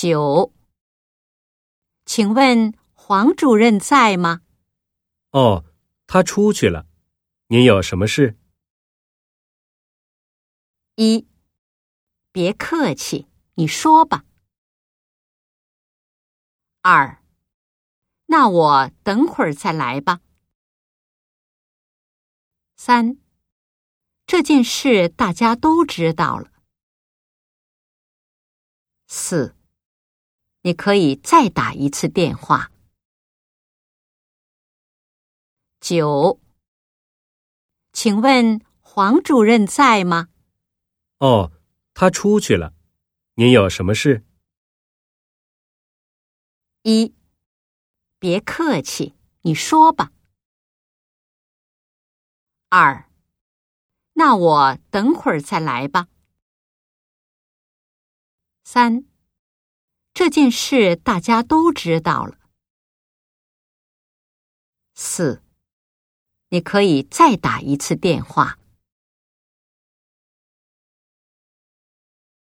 九，请问黄主任在吗？哦，他出去了。您有什么事？一，别客气，你说吧。二，那我等会儿再来吧。三，这件事大家都知道了。四，你可以再打一次电话。九，请问黄主任在吗？哦，他出去了。您有什么事？一，别客气，你说吧。二，那我等会儿再来吧。三，这件事大家都知道了。四，你可以再打一次电话。